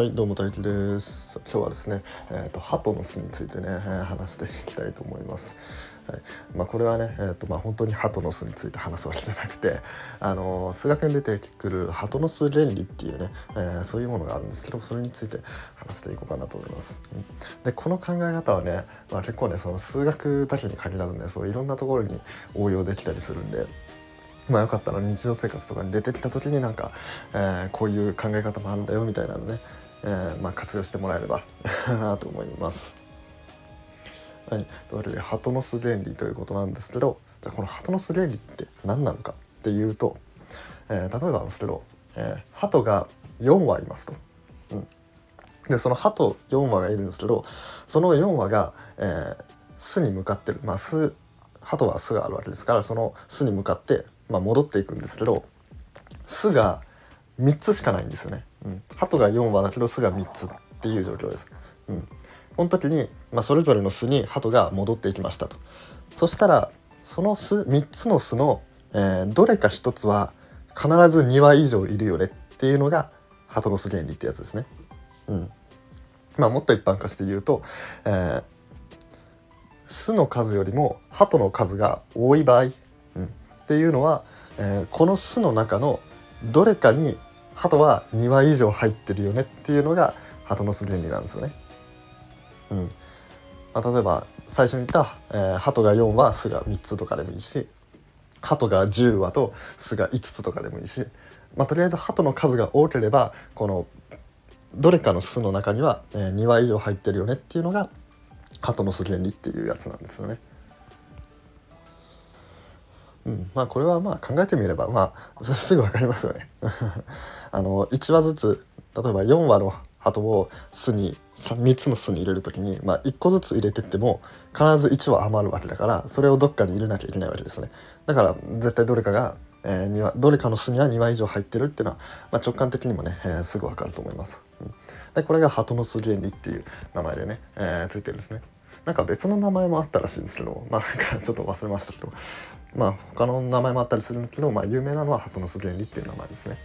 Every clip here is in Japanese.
はいどうも大輝です。今日はですね、えーと、鳩の巣についてね、話していきたいと思います、はい。まあ、これはね、えーとまあ、本当に鳩の巣について話すわけじゃなくて、あの、数学に出てくる鳩の巣原理っていうね、えー、そういうものがあるんですけどそれについて話していこうかなと思います、でこの考え方はね、まあ、結構ねその数学だけに限らずねそういろんなところに応用できたりするんでまあよかったら日常生活とかに出てきた時になんか、えー、こういう考え方もあるんだよみたいなのね、えー、まあ、活用してもらえれば と思います。はい、というわけで鳩の巣原理ということなんですけどじゃこの鳩の巣原理って何なのかっていうと、えー、例えばなんですけど、えー、鳩が4羽いますと。うん、でその鳩4羽がいるんですけどその4羽が、えー、巣に向かってる、まあ、巣鳩は巣があるわけですからその巣に向かって、まあ、戻っていくんですけど巣が3つしかないんですよね。うん、鳩が4羽だけど巣が3つっていう状況です。うん、この時に、まあ、それぞれの巣に鳩が戻っていきましたと。そしたらその巣3つの巣の、えー、どれか1つは必ず2羽以上いるよねっていうのが鳩の巣原理ってやつですね。うん、まあもっと一般化して言うと、えー、巣の数よりも鳩の数が多い場合、うん、っていうのは、えー、この巣の中のどれかに鳩は2羽以上入ってるよねっていうのが鳩の巣原理なんですよね。うんまあ、例えば最初に言った、えー、鳩が4羽巣が3つとかでもいいし鳩が10羽と巣が5つとかでもいいし、まあ、とりあえず鳩の数が多ければこのどれかの巣の中には、えー、2羽以上入ってるよねっていうのが鳩の巣原理っていうやつなんですよね。うん、まあこれはまあ考えてみればまあすぐ分かりますよね。あの1羽ずつ例えば4羽の鳩を巣に 3, 3つの巣に入れる時に、まあ、1個ずつ入れてっても必ず1羽余るわけだからそれをどっかに入れなきゃいけないわけですよね。だから絶対どれかが、えー、どれかの巣には2羽以上入ってるっていうのは、まあ、直感的にもね、えー、すぐ分かると思います。うん、でこれが鳩の巣原理っていう名前でね、えー、ついてるんですね。なんか別の名前もあったらしいんですけどまあなんかちょっと忘れましたけどまあ他の名前もあったりするんですけど、まあ、有名なのは鳩の巣原理っていう名前ですね。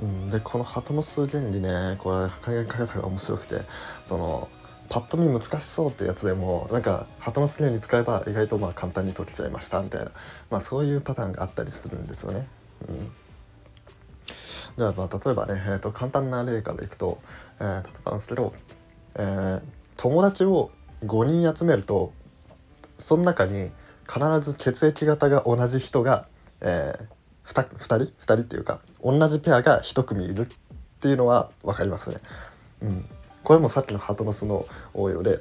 うん、でこの鳩の巣原理ねこれ考え方が面白くてそのパッと見難しそうってやつでもなんか鳩の巣原理使えば意外とまあ簡単に解けちゃいましたみたいな、まあ、そういうパターンがあったりするんですよね。うん。じゃあまあ例えばね、えー、と簡単な例からいくと、えー、例えばなんですけど、えー、友達を5人集めるとその中に必ず血液型が同じ人が、えー、2, 人2人っていうか同じペアが1組いるっていうのは分かりますね。うん、これもさっきの鳩の巣の応用で、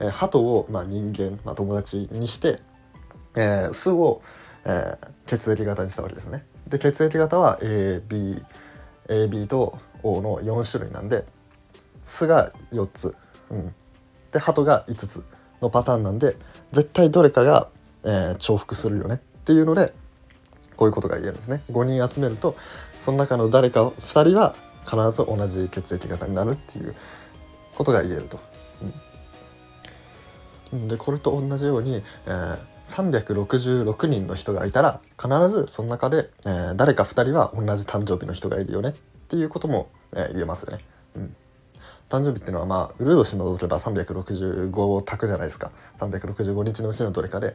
えー、鳩を、まあ、人間、まあ、友達にして、えー、巣を、えー、血液型にしたわけですね。で血液型は AB, AB と O の4種類なんで巣が4つ、うん、で鳩が5つのパターンなんで絶対どれかが、えー、重複するよねっていうのでこういうことが言えるんですね。5人集めるとその中の誰か2人は必ず同じ血液型になるっていうことが言えると。うん、でこれと同じように、えー、366人の人がいたら必ずその中で、えー、誰か2人は同じ誕生日の人がいるよね。っていうことも、えー、言えますよね。うん。誕生日っていうのはまあウル年の除けば365択じゃないですか。365日のうちのどれかで。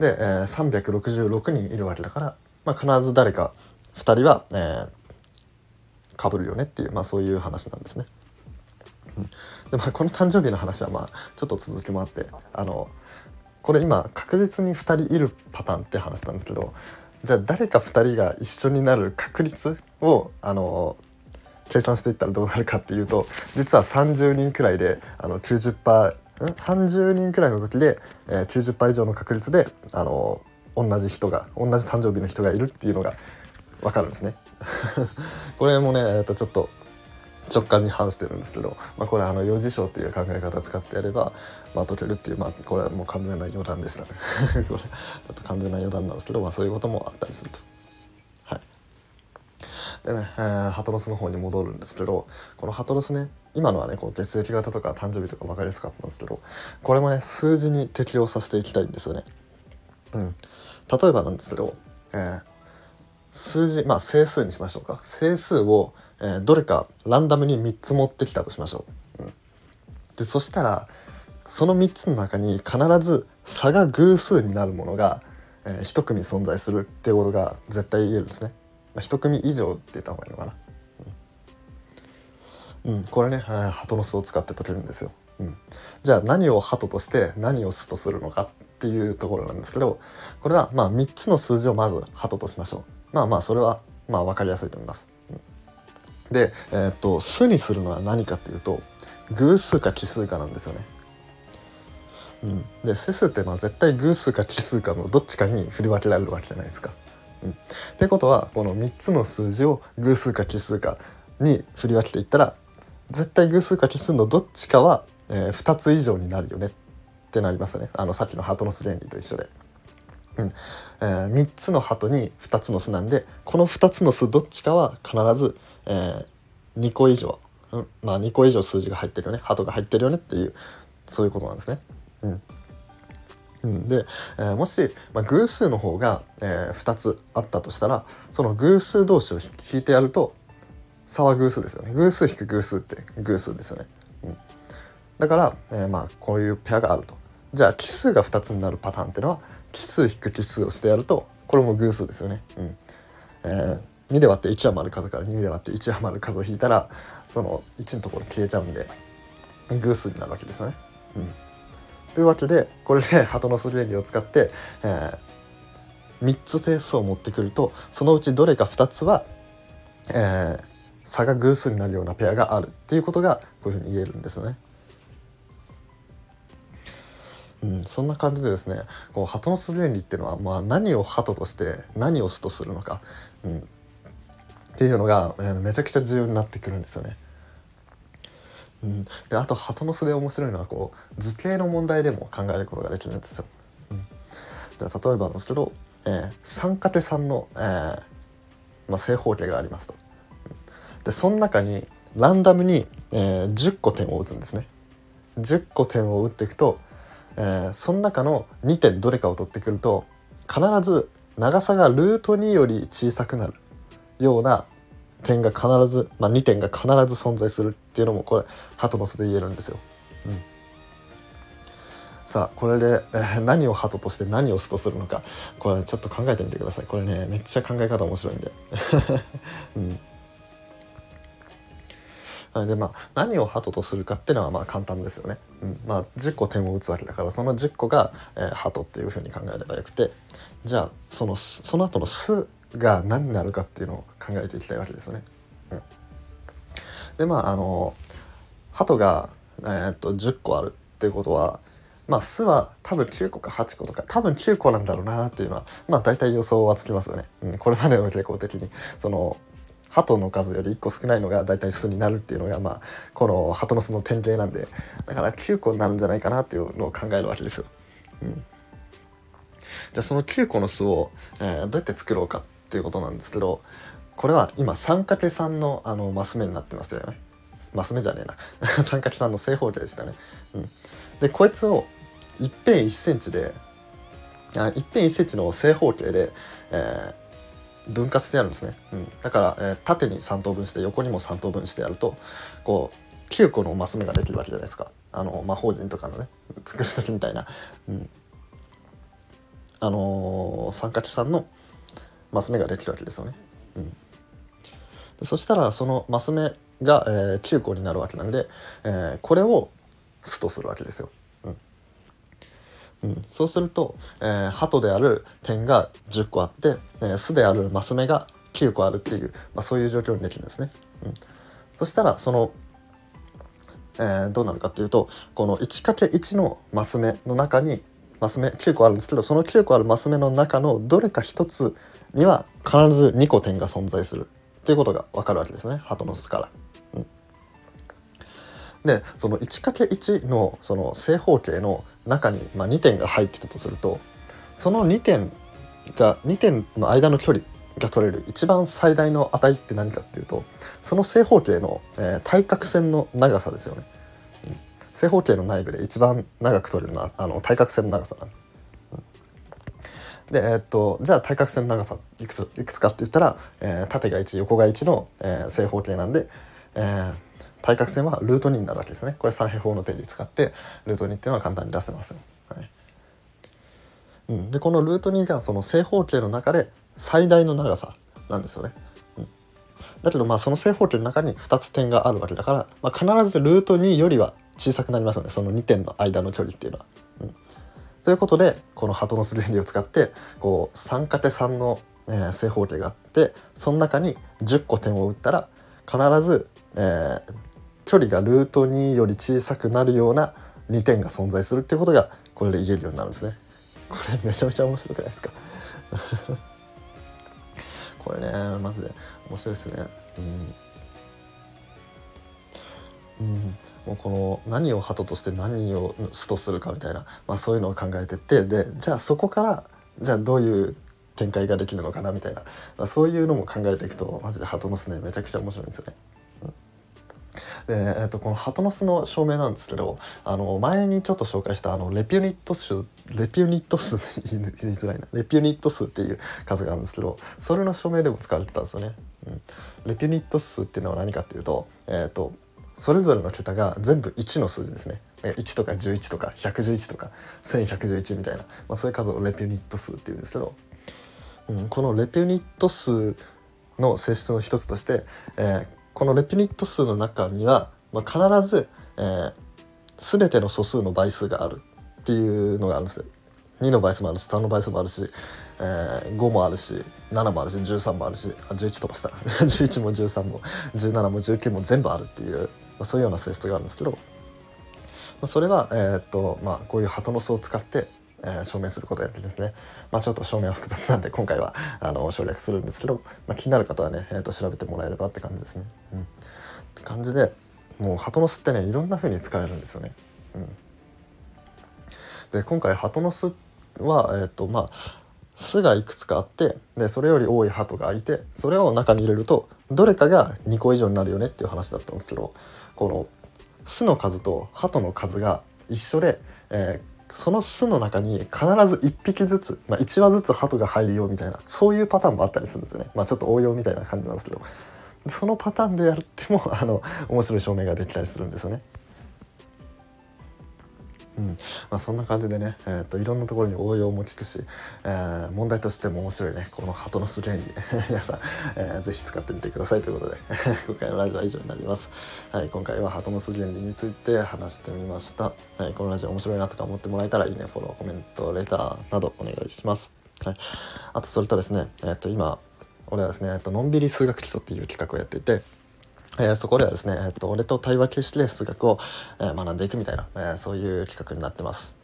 で、えー、366人いるわけだから、まあ、必ず誰か2人は、えー、かぶるよねっていう、まあ、そういう話なんですね。でまあこの誕生日の話はまあちょっと続きもあってあのこれ今確実に2人いるパターンって話なんですけどじゃあ誰か2人が一緒になる確率をあの計算していったらどうなるかっていうと実は30人くらいであの90% 30人くらいの時で、えー、90%以上の確率で、あのー、同じ人が同じ誕生日の人がいるっていうのが分かるんですね。これもね、えー、とちょっと直感に反してるんですけど、まあ、これあの余事象っていう考え方を使ってやれば、まあ、解けるっていう、まあ、これはもう完全な余談でしたね これちょっと完全な余談なんですけど、まあ、そういうこともあったりすると。でね、えー、ハトロスの方に戻るんですけどこのハトロスね今のはねこう血液型とか誕生日とか分かりやすかったんですけどこれもね数字に適用させていきたいんですよね。うん、例えばなんですけど、えー、数字まあ整数にしましょうか整数を、えー、どれかランダムに3つ持ってきたとしましょう。うん、でそしたらその3つの中に必ず差が偶数になるものが、えー、1組存在するっていうことが絶対言えるんですね。まあ、1組以上って言った方がいいのかな。うん、うん、これね、鳩の巣を使って解けるんですよ。うん、じゃあ何を鳩として何を巣とするのかっていうところなんですけどこれはまあ3つの数字をまず鳩としましょう。まあまあそれはまあ分かりやすいと思います。うん、で、えー、っと巣にするのは何かっていうと偶数か奇数かなんですよね。うん、で整数ってまあ絶対偶数か奇数かのどっちかに振り分けられるわけじゃないですか。ってことはこの3つの数字を偶数か奇数かに振り分けていったら絶対偶数か奇数のどっちかは、えー、2つ以上になるよね。ってなりますよね。あのさっきのハートの巣原理と一緒で。うん。えー、3つの鳩に2つの巣なんでこの2つの巣どっちかは必ず、えー、2個以上、うん、まあ2個以上数字が入ってるよね。鳩が入ってるよねっていうそういうことなんですね。うん。うん、で、えー、もし、まあ、偶数の方が、えー、2つあったとしたらその偶数同士を引いてやると差は偶数ですよね偶数引く偶数って偶数ですよね。うん、だから、えー、まあこういうペアがあると。じゃあ奇数が2つになるパターンっていうのは奇数引く奇数をしてやるとこれも偶数ですよね。うんえー、2で割って1余る数から2で割って1余る数を引いたらその1のところ消えちゃうんで偶数になるわけですよね。うん、というわけでこれで鳩の巣原理を使って、えー、3つ整数を持ってくるとそのうちどれか2つは、えー、差が偶数になるようなペアがあるっていうことがこういうふうに言えるんですよね。うん、そんな感じでですねこう鳩の巣原理っていうのは、まあ、何を鳩として何を巣とするのか、うん、っていうのが、えー、めちゃくちゃ重要になってくるんですよね。うん、であと鳩の巣で面白いのはこう図形の問題でも考えることができるんですよ。うん、で例えばなんですけど、えー、3×3 の、えーまあ、正方形がありますと。でその中にランダムに、えー、10個点を打つんですね。10個点を打っていくとえー、その中の2点どれかを取ってくると必ず長さがルート2より小さくなるような点が必ず、まあ、2点が必ず存在するっていうのもこれハトの巣で言えるんですよ。うん、さあこれで、えー、何をハトとして何を巣とするのかこれちょっと考えてみてくださいこれねめっちゃ考え方面白いんで。うんでまあ何を鳩とするかっていうのはまあ簡単ですよね。うん、まあ10個点を打つわけだからその10個が、えー、鳩っていうふうに考えればよくてじゃあそのその後の巣が何になるかっていうのを考えていきたいわけですよね。うん、でまああの鳩が、えー、っと10個あるっていうことはまあ巣は多分9個か8個とか多分9個なんだろうなっていうのはまあ大体予想はつきますよね。うん、これまでの傾向的にその鳩の数より1個少ないのが大体巣になるっていうのが、まあ、この鳩の巣の典型なんでだから9個になるんじゃないかなっていうのを考えるわけですよ。うん、じゃあその9個の巣を、えー、どうやって作ろうかっっていうことなんですけどこれは今 3×3 のあのマス目になってますよね。マス目じゃねえな。3×3 の正方形でしたね。うん、でこいつを一辺1センチであ一辺1センチの正方形で、えー、分割してあるんですね、うん、だから、えー、縦に3等分して横にも3等分してやるとこう9個のマス目ができるわけじゃないですか。あの魔法陣とかのね作る時みたいな、うん、あのー、三角3のマス目ができるわけですよね、うん、そしたらそのマス目が、えー、9個になるわけなんで、えー、これを「ス」とするわけですよ。うん、そうすると、えー、鳩である点が10個あって、えー、巣であるマス目が9個あるっていう、まあ、そういう状況にできるんですね。うん、そしたらその、えー、どうなるかっていうとこの 1×1 のマス目の中にマス目9個あるんですけどその9個あるマス目の中のどれか1つには必ず2個点が存在するっていうことが分かるわけですね。鳩の巣から。うん。でその 1×1 のその正方形の中に、まあ、2点が入ってたとするとその2点が2点の間の距離が取れる一番最大の値って何かっていうとその正方形の、えー、対角線の長さですよね、うん、正方形の内部で一番長く取れるのはあの対角線の長さなんで。で、えー、っとじゃあ対角線の長さいくついくつかって言ったら、えー、縦が1横が1の、えー、正方形なんで、えー、対角線はルート2になるわけですね。これ三平方の定理使ってルート2っていうのは簡単に出せます、はい。うん、でこのルート2がその正方形の中で最大の長さなんですよね、うん、だけどまあその正方形の中に2つ点があるわけだから、まあ、必ずルート2よりは小さくなりますよね。その2点の間の距離っていうのは。ということでこの鳩の巣原理を使ってこう 3×3 の、えー、正方形があってその中に10個点を打ったら必ず、えー、距離がルート2より小さくなるような2点が存在するっていうことがこれで言えるようになるんですね。これめちゃめちゃ面白くないですか？これねマジで面白いですね。うん、うんもうこの何を鳩として何を巣とするかみたいな、まあ、そういうのを考えてってでじゃあそこからじゃあどういう展開ができるのかなみたいな、まあ、そういうのも考えていくとマジで鳩の巣ねめちゃくちゃ面白いんですよね。で、えー、とこの鳩の巣の証明なんですけどあの前にちょっと紹介したあのレピュニット数レピュニット数って言いづらいなレピュニット数っていう数があるんですけどそれの証明でも使われてたんですよね。うん、レピュニット数っていうのは何かっていうと,、えーとそれぞれの桁が全部1の数字ですね。1とか11とか111とか1111みたいな、まあ、そういう数をレピュニット数っていうんですけど、うん、このレピュニット数の性質の一つとして、えー、このレピュニット数の中には、まあ、必ず、えー、全ての素数の倍数があるっていうのがあるんですよ。2の倍数もあるし3の倍数もあるし、えー、5もあるし7もあるし13もあるしあ11飛ばした11 も13も17も19も全部あるっていう。まあ、そういうような性質があるんですけど、まあ、それは、えー、っとまあ、こういう鳩の巣を使って、えー、証明することができるんですね。まあ、ちょっと証明は複雑なんで今回はあの省略するんですけど、まあ、気になる方はね、えー、と調べてもらえればって感じですね。うん、って感じでもう鳩の巣ってねいろんな風に使えるんですよね。うん、で今回鳩の巣は、えーとまあ、巣がいくつかあってでそれより多い鳩がいてそれを中に入れるとどれかが2個以上になるよねっていう話だったんですけどこの巣の数と鳩の数が一緒で、えー、その巣の中に必ず1匹ずつ、まあ、1羽ずつ鳩が入るよみたいなそういうパターンもあったりするんですよね。まあ、ちょっと応用みたいな感じなんですけどそのパターンでやってもあの面白い証明ができたりするんですよね。うん。まあ、そんな感じでね、えーと、いろんなところに応用も効くし、えー、問題としても面白いねこの鳩の巣原理皆さん、えー、ぜひ使ってみてくださいということで 今回のラジオは以上になります、はい、今回は鳩の巣原理について話してみました、はい、このラジオ面白いなとか思ってもらえたらいいねフォローコメントレターなどお願いします、はい、あとそれとですね、えー、と今俺はですね、えー、とのんびり数学基礎っていう企画をやっていてえー、そこではですね、えーと、俺と対話形式で数学を、えー、学んでいくみたいな、えー、そういう企画になってます。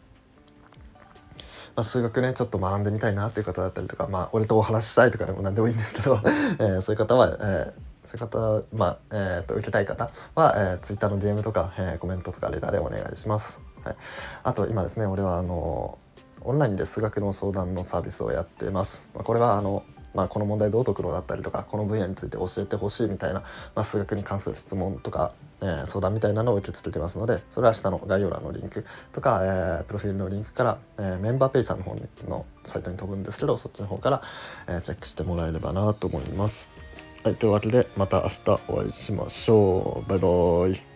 まあ、数学ねちょっと学んでみたいなっていう方だったりとか、まあ、俺とお話ししたいとかでも何でもいいんですけど、えー、そういう方は、えー、そういう方、まあえーと、受けたい方は、えー、Twitter の DM とか、えー、コメントとかレターでお願いします。はい、あと今ですね俺はあのオンラインで数学の相談のサービスをやってます。まあ、これはあのまあ、この問題どう解くのだったりとかこの分野について教えてほしいみたいな、まあ、数学に関する質問とか、えー、相談みたいなのを受け付けてますのでそれは下の概要欄のリンクとか、えー、プロフィールのリンクから、えー、メンバーペイさんの方のサイトに飛ぶんですけどそっちの方から、え、チェックしてもらえればなと思います。はい、というわけでまた明日お会いしましょう。バイバーイ。